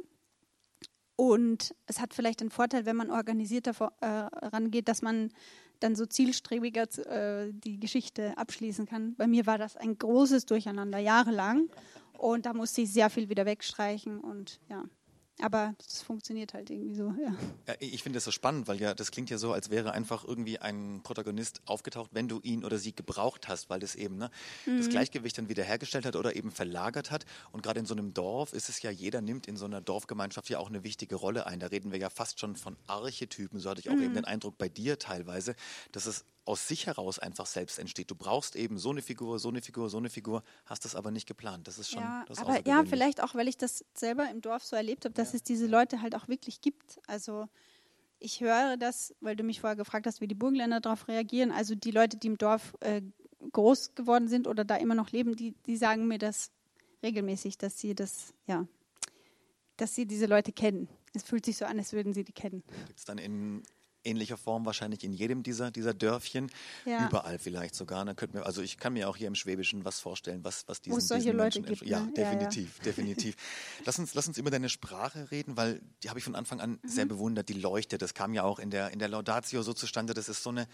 Speaker 2: Und es hat vielleicht den Vorteil, wenn man organisierter äh, rangeht, dass man dann so zielstrebiger äh, die Geschichte abschließen kann. Bei mir war das ein großes Durcheinander, jahrelang. Und da musste ich sehr viel wieder wegstreichen und ja. Aber es funktioniert halt irgendwie so, ja.
Speaker 1: ja ich finde das so spannend, weil ja, das klingt ja so, als wäre einfach irgendwie ein Protagonist aufgetaucht, wenn du ihn oder sie gebraucht hast, weil das eben ne, mhm. das Gleichgewicht dann wieder hergestellt hat oder eben verlagert hat. Und gerade in so einem Dorf ist es ja, jeder nimmt in so einer Dorfgemeinschaft ja auch eine wichtige Rolle ein. Da reden wir ja fast schon von Archetypen, so hatte ich auch mhm. eben den Eindruck bei dir teilweise, dass es aus sich heraus einfach selbst entsteht. Du brauchst eben so eine Figur, so eine Figur, so eine Figur, hast das aber nicht geplant. Das ist schon.
Speaker 2: Ja,
Speaker 1: das
Speaker 2: aber ja, vielleicht auch, weil ich das selber im Dorf so erlebt habe, dass ja. es diese Leute halt auch wirklich gibt. Also ich höre das, weil du mich vorher gefragt hast, wie die Burgenländer darauf reagieren. Also die Leute, die im Dorf äh, groß geworden sind oder da immer noch leben, die, die sagen mir das regelmäßig, dass sie das, ja, dass sie diese Leute kennen. Es fühlt sich so an, als würden sie die kennen.
Speaker 1: Gibt es dann in ähnlicher Form wahrscheinlich in jedem dieser, dieser Dörfchen, ja. überall vielleicht sogar. Da könnten wir, also ich kann mir auch hier im Schwäbischen was vorstellen, was, was diesen,
Speaker 2: solche
Speaker 1: diesen
Speaker 2: Leute gibt.
Speaker 1: Ja, ne? definitiv, ja, ja. definitiv. [LAUGHS] Lass uns, lass uns über deine Sprache reden, weil die habe ich von Anfang an mhm. sehr bewundert, die leuchtet. Das kam ja auch in der, in der Laudatio so zustande. Das ist so eine,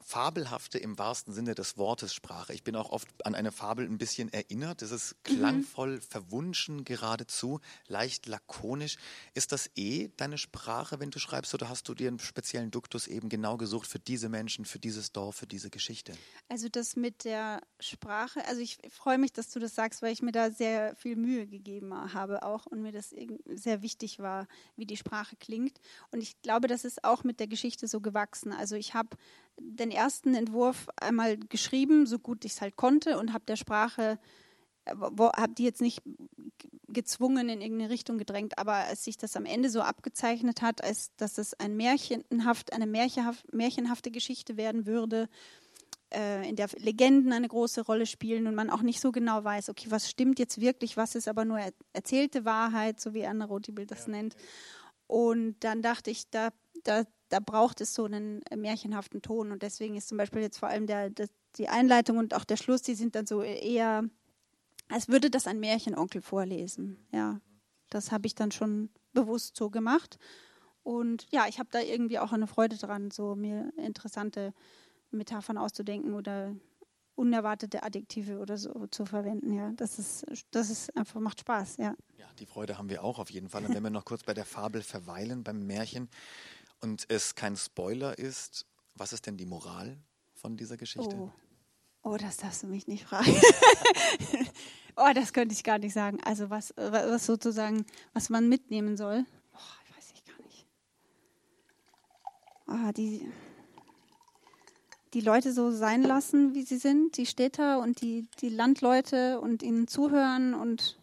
Speaker 1: fabelhafte im wahrsten Sinne des Wortes Sprache. Ich bin auch oft an eine Fabel ein bisschen erinnert. Es ist mhm. klangvoll, mhm. verwunschen geradezu, leicht lakonisch. Ist das eh deine Sprache, wenn du schreibst, oder hast du dir einen speziellen Duktus eben genau gesucht für diese Menschen, für dieses Dorf, für diese Geschichte?
Speaker 2: Also das mit der Sprache, also ich freue mich, dass du das sagst, weil ich mir da sehr viel Mühe gegeben habe auch und mir das sehr wichtig war, wie die Sprache klingt. Und ich glaube, das ist auch mit der Geschichte so gewachsen. Also ich habe den ersten Entwurf einmal geschrieben, so gut ich es halt konnte und habe der Sprache, habe die jetzt nicht gezwungen in irgendeine Richtung gedrängt, aber als sich das am Ende so abgezeichnet hat, als dass es ein märchenhaft, eine märchenhaft, märchenhafte Geschichte werden würde, äh, in der Legenden eine große Rolle spielen und man auch nicht so genau weiß, okay, was stimmt jetzt wirklich, was ist aber nur er erzählte Wahrheit, so wie Anna Rothibel das ja, nennt. Und dann dachte ich, da, da da braucht es so einen äh, märchenhaften Ton. Und deswegen ist zum Beispiel jetzt vor allem der, der, die Einleitung und auch der Schluss, die sind dann so eher, als würde das ein Märchenonkel vorlesen. Ja, das habe ich dann schon bewusst so gemacht. Und ja, ich habe da irgendwie auch eine Freude dran, so mir interessante Metaphern auszudenken oder unerwartete Adjektive oder so zu verwenden. Ja, das ist, das ist einfach macht Spaß. Ja.
Speaker 1: Ja, die Freude haben wir auch auf jeden Fall. Und wenn wir noch kurz bei der Fabel verweilen, beim Märchen, und es kein Spoiler ist, was ist denn die Moral von dieser Geschichte?
Speaker 2: Oh, oh das darfst du mich nicht fragen. [LAUGHS] oh, das könnte ich gar nicht sagen. Also was, was sozusagen, was man mitnehmen soll. Oh, weiß ich gar nicht. Oh, die, die Leute so sein lassen, wie sie sind, die Städter und die, die Landleute und ihnen zuhören und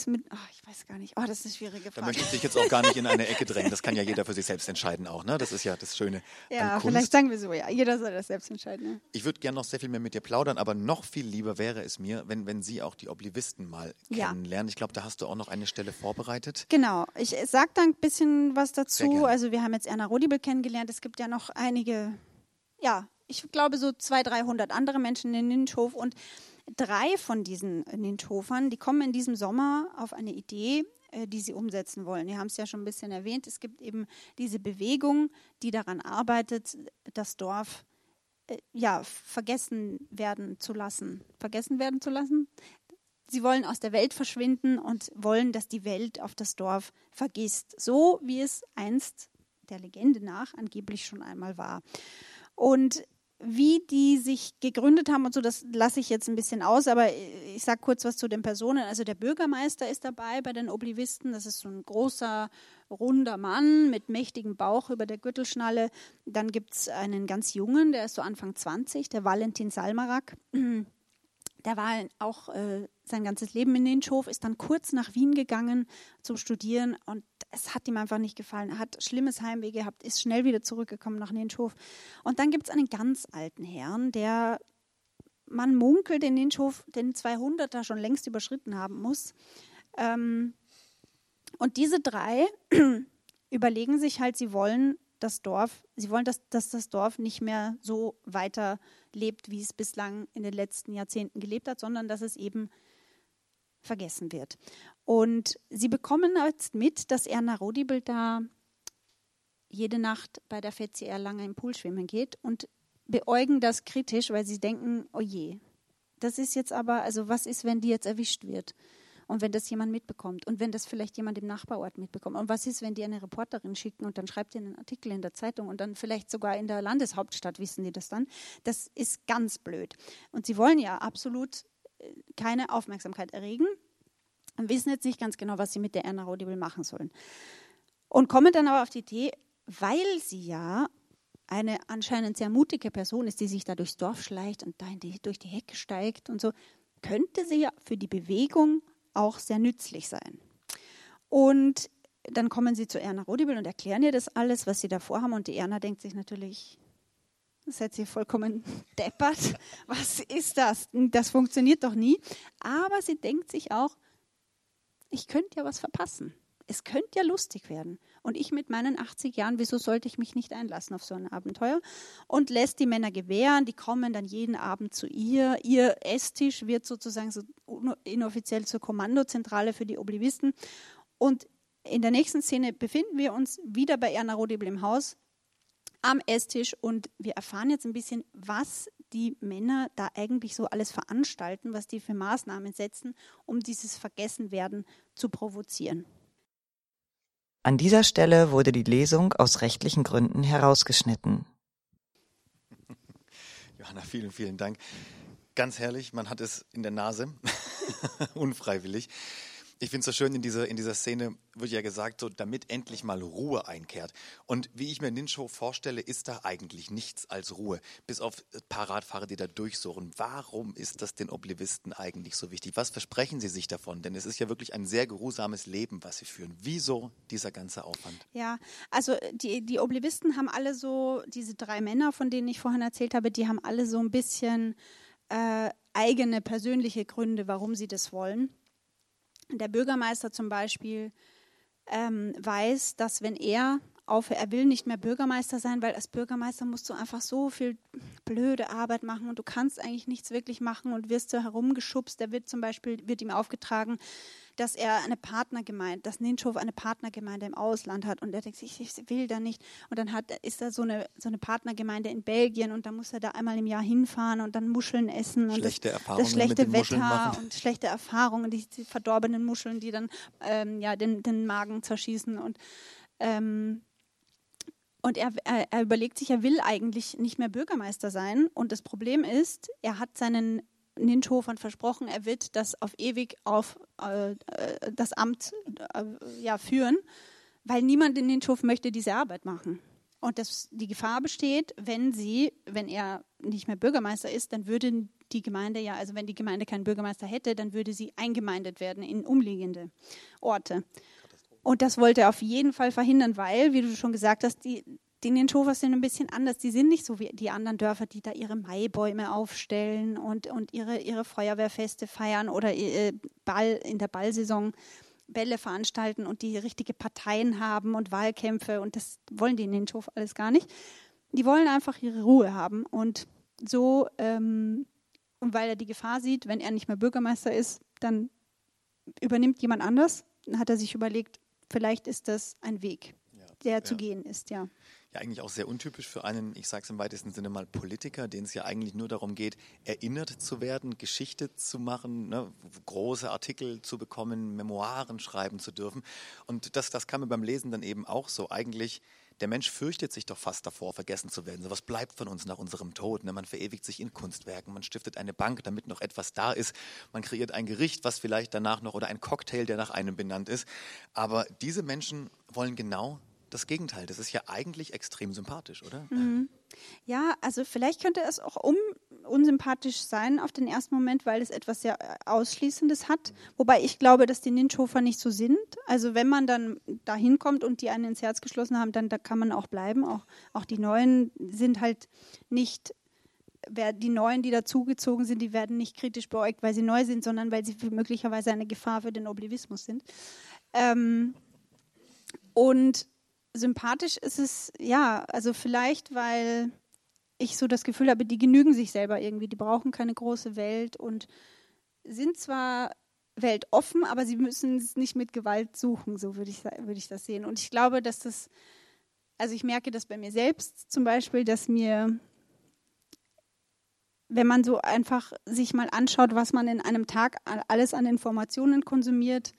Speaker 2: ist mit, oh, ich weiß gar nicht, oh, das ist eine schwierige Frage.
Speaker 1: Da möchte ich dich jetzt auch gar nicht in eine Ecke drängen. Das kann ja [LAUGHS] jeder für sich selbst entscheiden auch, ne? Das ist ja das Schöne.
Speaker 2: Ja, vielleicht sagen wir so, ja, jeder soll das selbst entscheiden. Ja.
Speaker 1: Ich würde gerne noch sehr viel mehr mit dir plaudern, aber noch viel lieber wäre es mir, wenn, wenn Sie auch die Oblivisten mal ja. kennenlernen. Ich glaube, da hast du auch noch eine Stelle vorbereitet.
Speaker 2: Genau, ich sage da ein bisschen was dazu. Also wir haben jetzt Erna Rodibel kennengelernt. Es gibt ja noch einige, ja, ich glaube so 200, 300 andere Menschen in Ninschhof und Drei von diesen Ninchofern, die kommen in diesem Sommer auf eine Idee, äh, die sie umsetzen wollen. Wir haben es ja schon ein bisschen erwähnt. Es gibt eben diese Bewegung, die daran arbeitet, das Dorf äh, ja, vergessen werden zu lassen. Vergessen werden zu lassen? Sie wollen aus der Welt verschwinden und wollen, dass die Welt auf das Dorf vergisst, so wie es einst der Legende nach angeblich schon einmal war. Und wie die sich gegründet haben und so, das lasse ich jetzt ein bisschen aus, aber ich sage kurz was zu den Personen. Also der Bürgermeister ist dabei bei den Oblivisten. Das ist so ein großer, runder Mann mit mächtigem Bauch über der Gürtelschnalle. Dann gibt es einen ganz jungen, der ist so Anfang 20, der Valentin Salmarak. [CLEARS THROAT] Der war auch äh, sein ganzes Leben in Ninschhof, ist dann kurz nach Wien gegangen zum Studieren und es hat ihm einfach nicht gefallen. Er hat schlimmes Heimweh gehabt, ist schnell wieder zurückgekommen nach Ninschhof. Und dann gibt es einen ganz alten Herrn, der man munkelt in Ninschhof den 200er schon längst überschritten haben muss. Ähm, und diese drei [CLEARS THROAT] überlegen sich halt, sie wollen das Dorf, sie wollen, dass, dass das Dorf nicht mehr so weiterlebt, wie es bislang in den letzten Jahrzehnten gelebt hat, sondern dass es eben vergessen wird. Und sie bekommen jetzt mit, dass Erna Rodibel da jede Nacht bei der FCR lange im Pool schwimmen geht und beäugen das kritisch, weil sie denken, oh je, das ist jetzt aber, also was ist, wenn die jetzt erwischt wird? Und wenn das jemand mitbekommt und wenn das vielleicht jemand im Nachbarort mitbekommt. Und was ist, wenn die eine Reporterin schicken und dann schreibt sie einen Artikel in der Zeitung und dann vielleicht sogar in der Landeshauptstadt wissen die das dann? Das ist ganz blöd. Und sie wollen ja absolut keine Aufmerksamkeit erregen und wissen jetzt nicht ganz genau, was sie mit der Erna Rodibel machen sollen. Und kommen dann aber auf die Idee, weil sie ja eine anscheinend sehr mutige Person ist, die sich da durchs Dorf schleicht und da die, durch die Hecke steigt und so, könnte sie ja für die Bewegung auch sehr nützlich sein. Und dann kommen sie zu Erna Rodibel und erklären ihr das alles, was sie da vorhaben. Und die Erna denkt sich natürlich, seid ihr vollkommen [LAUGHS] deppert. Was ist das? Das funktioniert doch nie. Aber sie denkt sich auch, ich könnte ja was verpassen es könnte ja lustig werden. Und ich mit meinen 80 Jahren, wieso sollte ich mich nicht einlassen auf so ein Abenteuer? Und lässt die Männer gewähren, die kommen dann jeden Abend zu ihr. Ihr Esstisch wird sozusagen so inoffiziell zur Kommandozentrale für die Oblivisten. Und in der nächsten Szene befinden wir uns wieder bei Erna Rodebel im Haus am Esstisch und wir erfahren jetzt ein bisschen, was die Männer da eigentlich so alles veranstalten, was die für Maßnahmen setzen, um dieses Vergessenwerden zu provozieren.
Speaker 3: An dieser Stelle wurde die Lesung aus rechtlichen Gründen herausgeschnitten. [LAUGHS]
Speaker 1: Johanna, vielen, vielen Dank. Ganz herrlich, man hat es in der Nase, [LAUGHS] unfreiwillig. Ich finde es so schön, in dieser, in dieser Szene wird ja gesagt, so, damit endlich mal Ruhe einkehrt. Und wie ich mir Nincho vorstelle, ist da eigentlich nichts als Ruhe. Bis auf ein paar Radfahrer, die da durchsuchen. Warum ist das den Oblivisten eigentlich so wichtig? Was versprechen sie sich davon? Denn es ist ja wirklich ein sehr geruhsames Leben, was sie führen. Wieso dieser ganze Aufwand?
Speaker 2: Ja, also die, die Oblivisten haben alle so, diese drei Männer, von denen ich vorhin erzählt habe, die haben alle so ein bisschen äh, eigene persönliche Gründe, warum sie das wollen. Der Bürgermeister zum Beispiel ähm, weiß, dass wenn er auf, er will nicht mehr Bürgermeister sein, weil als Bürgermeister musst du einfach so viel blöde Arbeit machen und du kannst eigentlich nichts wirklich machen und wirst so herumgeschubst. Der wird zum Beispiel, wird ihm aufgetragen, dass er eine Partnergemeinde, dass Ninchow eine Partnergemeinde im Ausland hat und er denkt sich, ich will da nicht. Und dann hat, ist da so eine, so eine Partnergemeinde in Belgien und da muss er da einmal im Jahr hinfahren und dann Muscheln essen und
Speaker 1: schlechte
Speaker 2: das,
Speaker 1: Erfahrungen
Speaker 2: das schlechte
Speaker 1: Wetter
Speaker 2: und schlechte Erfahrungen, die, die verdorbenen Muscheln, die dann ähm, ja, den, den Magen zerschießen und ähm, und er, er, er, überlegt sich, er will eigentlich nicht mehr Bürgermeister sein. Und das Problem ist, er hat seinen Ninthofern versprochen, er wird das auf ewig auf äh, äh, das Amt äh, ja, führen, weil niemand in Ninthof möchte diese Arbeit machen. Und das, die Gefahr besteht, wenn sie, wenn er nicht mehr Bürgermeister ist, dann würde die Gemeinde ja, also wenn die Gemeinde keinen Bürgermeister hätte, dann würde sie eingemeindet werden in umliegende Orte. Und das wollte er auf jeden Fall verhindern, weil, wie du schon gesagt hast, die, die Ninchofers sind ein bisschen anders. Die sind nicht so wie die anderen Dörfer, die da ihre Maibäume aufstellen und, und ihre, ihre Feuerwehrfeste feiern oder äh, Ball in der Ballsaison Bälle veranstalten und die richtige Parteien haben und Wahlkämpfe. Und das wollen die in alles gar nicht. Die wollen einfach ihre Ruhe haben. Und so, ähm, und weil er die Gefahr sieht, wenn er nicht mehr Bürgermeister ist, dann übernimmt jemand anders. Dann hat er sich überlegt, vielleicht ist das ein Weg, der ja. zu gehen ist, ja.
Speaker 1: Ja, eigentlich auch sehr untypisch für einen, ich sage es im weitesten Sinne mal, Politiker, den es ja eigentlich nur darum geht, erinnert zu werden, Geschichte zu machen, ne, große Artikel zu bekommen, Memoiren schreiben zu dürfen. Und das, das kam mir beim Lesen dann eben auch so. Eigentlich der Mensch fürchtet sich doch fast davor, vergessen zu werden. So was bleibt von uns nach unserem Tod. Ne? Man verewigt sich in Kunstwerken, man stiftet eine Bank, damit noch etwas da ist. Man kreiert ein Gericht, was vielleicht danach noch oder ein Cocktail, der nach einem benannt ist. Aber diese Menschen wollen genau das Gegenteil. Das ist ja eigentlich extrem sympathisch, oder? Mhm.
Speaker 2: Ja, also vielleicht könnte es auch um unsympathisch sein auf den ersten Moment, weil es etwas sehr äh, Ausschließendes hat. Wobei ich glaube, dass die Ninchofer nicht so sind. Also wenn man dann da hinkommt und die einen ins Herz geschlossen haben, dann da kann man auch bleiben. Auch, auch die Neuen sind halt nicht die Neuen, die dazugezogen sind, die werden nicht kritisch beäugt, weil sie neu sind, sondern weil sie möglicherweise eine Gefahr für den Oblivismus sind. Ähm, und sympathisch ist es, ja, also vielleicht, weil ich so das Gefühl habe, die genügen sich selber irgendwie, die brauchen keine große Welt und sind zwar weltoffen, aber sie müssen es nicht mit Gewalt suchen, so würde ich, würde ich das sehen. Und ich glaube, dass das, also ich merke das bei mir selbst zum Beispiel, dass mir, wenn man so einfach sich mal anschaut, was man in einem Tag alles an Informationen konsumiert,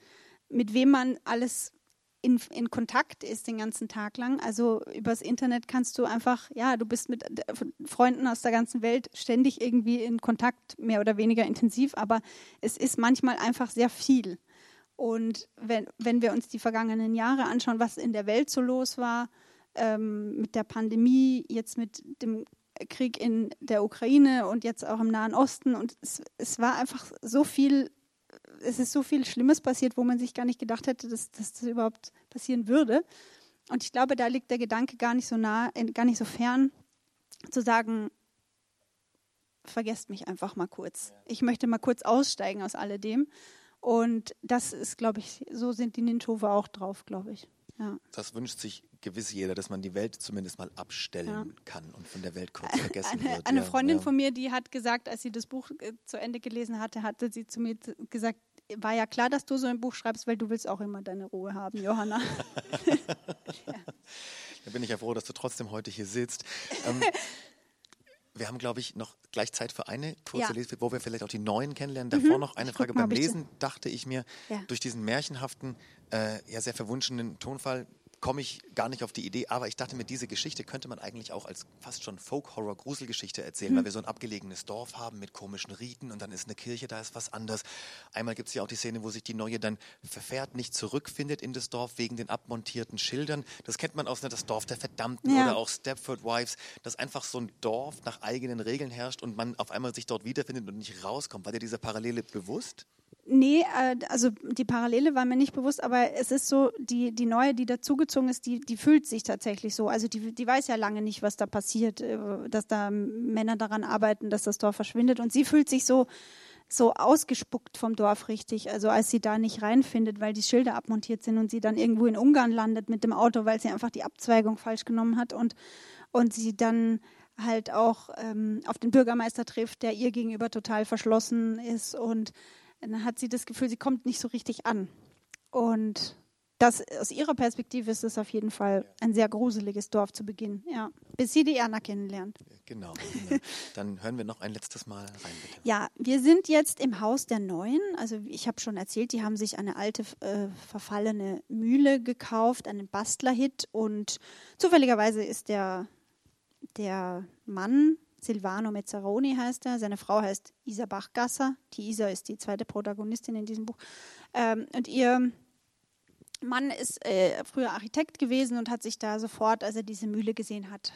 Speaker 2: mit wem man alles in, in Kontakt ist den ganzen Tag lang. Also übers Internet kannst du einfach, ja, du bist mit Freunden aus der ganzen Welt ständig irgendwie in Kontakt, mehr oder weniger intensiv, aber es ist manchmal einfach sehr viel. Und wenn, wenn wir uns die vergangenen Jahre anschauen, was in der Welt so los war, ähm, mit der Pandemie, jetzt mit dem Krieg in der Ukraine und jetzt auch im Nahen Osten, und es, es war einfach so viel es ist so viel Schlimmes passiert, wo man sich gar nicht gedacht hätte, dass, dass das überhaupt passieren würde. Und ich glaube, da liegt der Gedanke gar nicht so nah, äh, gar nicht so fern, zu sagen, vergesst mich einfach mal kurz. Ich möchte mal kurz aussteigen aus alledem. Und das ist, glaube ich, so sind die Ninchova auch drauf, glaube ich. Ja.
Speaker 1: Das wünscht sich gewiss jeder, dass man die Welt zumindest mal abstellen ja. kann und von der Welt kurz [LAUGHS] vergessen
Speaker 2: eine,
Speaker 1: wird.
Speaker 2: Eine Freundin ja. von mir, die hat gesagt, als sie das Buch äh, zu Ende gelesen hatte, hatte sie zu mir gesagt, war ja klar, dass du so ein Buch schreibst, weil du willst auch immer deine Ruhe haben, Johanna. [LAUGHS] [LAUGHS]
Speaker 1: Da bin ich ja froh, dass du trotzdem heute hier sitzt. Ähm, wir haben, glaube ich, noch gleich Zeit für eine kurze ja. Lese, wo wir vielleicht auch die Neuen kennenlernen. Davor mhm. noch eine ich Frage. Beim Lesen dachte ich mir, ja. durch diesen märchenhaften, äh, ja sehr verwunschenen Tonfall, komme ich gar nicht auf die Idee, aber ich dachte mir, diese Geschichte könnte man eigentlich auch als fast schon Folk-Horror-Gruselgeschichte erzählen, mhm. weil wir so ein abgelegenes Dorf haben mit komischen Riten und dann ist eine Kirche, da ist was anders. Einmal gibt es ja auch die Szene, wo sich die Neue dann verfährt, nicht zurückfindet in das Dorf wegen den abmontierten Schildern. Das kennt man aus ne, das Dorf der Verdammten ja. oder auch Stepford Wives, dass einfach so ein Dorf nach eigenen Regeln herrscht und man auf einmal sich dort wiederfindet und nicht rauskommt. War dir diese Parallele bewusst?
Speaker 2: Nee, äh, also die Parallele war mir nicht bewusst, aber es ist so, die, die neue, die dazugezogen ist, die, die fühlt sich tatsächlich so. Also die, die weiß ja lange nicht, was da passiert, äh, dass da Männer daran arbeiten, dass das Dorf verschwindet. Und sie fühlt sich so, so ausgespuckt vom Dorf richtig. Also als sie da nicht reinfindet, weil die Schilder abmontiert sind und sie dann irgendwo in Ungarn landet mit dem Auto, weil sie einfach die Abzweigung falsch genommen hat und, und sie dann halt auch ähm, auf den Bürgermeister trifft, der ihr gegenüber total verschlossen ist und dann hat sie das Gefühl, sie kommt nicht so richtig an. Und das, aus ihrer Perspektive ist es auf jeden Fall ein sehr gruseliges Dorf zu Beginn, ja. Bis sie die Erna kennenlernt.
Speaker 1: Genau. genau. [LAUGHS] Dann hören wir noch ein letztes Mal rein, bitte.
Speaker 2: Ja, wir sind jetzt im Haus der Neuen. Also ich habe schon erzählt, die haben sich eine alte, äh, verfallene Mühle gekauft, einen Bastlerhit. Und zufälligerweise ist der, der Mann Silvano Mezzaroni heißt er. Seine Frau heißt Isa Bachgasser. Die Isa ist die zweite Protagonistin in diesem Buch. Ähm, und ihr Mann ist äh, früher Architekt gewesen und hat sich da sofort, als er diese Mühle gesehen hat,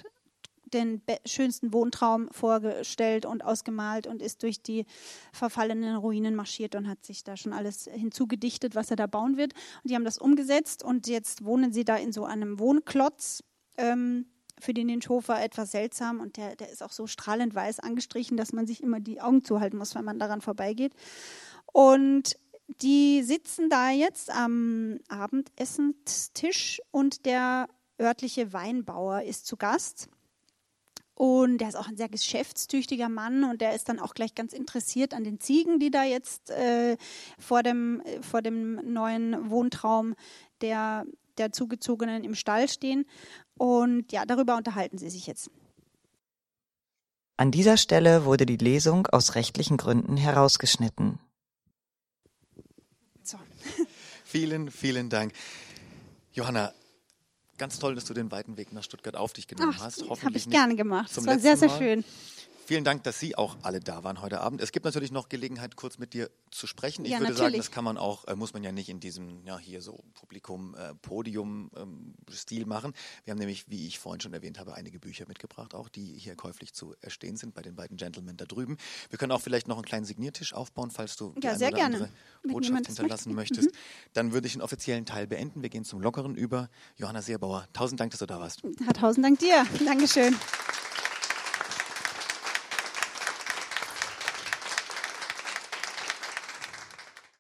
Speaker 2: den schönsten Wohntraum vorgestellt und ausgemalt und ist durch die verfallenen Ruinen marschiert und hat sich da schon alles hinzugedichtet, was er da bauen wird. Und die haben das umgesetzt und jetzt wohnen sie da in so einem Wohnklotz. Ähm, für den Ninchofer etwas seltsam und der, der ist auch so strahlend weiß angestrichen, dass man sich immer die Augen zuhalten muss, wenn man daran vorbeigeht. Und die sitzen da jetzt am Abendessenstisch und der örtliche Weinbauer ist zu Gast. Und der ist auch ein sehr geschäftstüchtiger Mann und der ist dann auch gleich ganz interessiert an den Ziegen, die da jetzt äh, vor, dem, vor dem neuen Wohntraum der der Zugezogenen im Stall stehen. Und ja, darüber unterhalten sie sich jetzt.
Speaker 3: An dieser Stelle wurde die Lesung aus rechtlichen Gründen herausgeschnitten.
Speaker 1: So. [LAUGHS] vielen, vielen Dank. Johanna, ganz toll, dass du den weiten Weg nach Stuttgart auf dich genommen
Speaker 2: Ach,
Speaker 1: hast.
Speaker 2: Habe ich gerne gemacht. Das war sehr, sehr
Speaker 1: Mal.
Speaker 2: schön.
Speaker 1: Vielen Dank, dass Sie auch alle da waren heute Abend. Es gibt natürlich noch Gelegenheit, kurz mit dir zu sprechen. Ich
Speaker 2: Ja,
Speaker 1: würde
Speaker 2: natürlich.
Speaker 1: sagen, das kann man auch, äh, muss man ja nicht in diesem, ja, hier so Publikum, äh, Podium-Stil machen. Wir haben nämlich, wie ich vorhin schon erwähnt habe, einige Bücher mitgebracht, auch die hier käuflich zu erstehen sind bei den beiden Gentlemen da drüben. Wir können auch vielleicht noch einen kleinen Signiertisch aufbauen, falls du die
Speaker 2: Ja,
Speaker 1: eine oder
Speaker 2: gerne.
Speaker 1: andere
Speaker 2: Wenn
Speaker 1: Botschaft hinterlassen
Speaker 2: möchte.
Speaker 1: möchtest. Dann würde ich den offiziellen Teil beenden. Wir gehen zum Lockeren über. Johanna Seerbauer, tausend Dank, dass du da warst.
Speaker 2: Ja, tausend Dank dir. Dankeschön.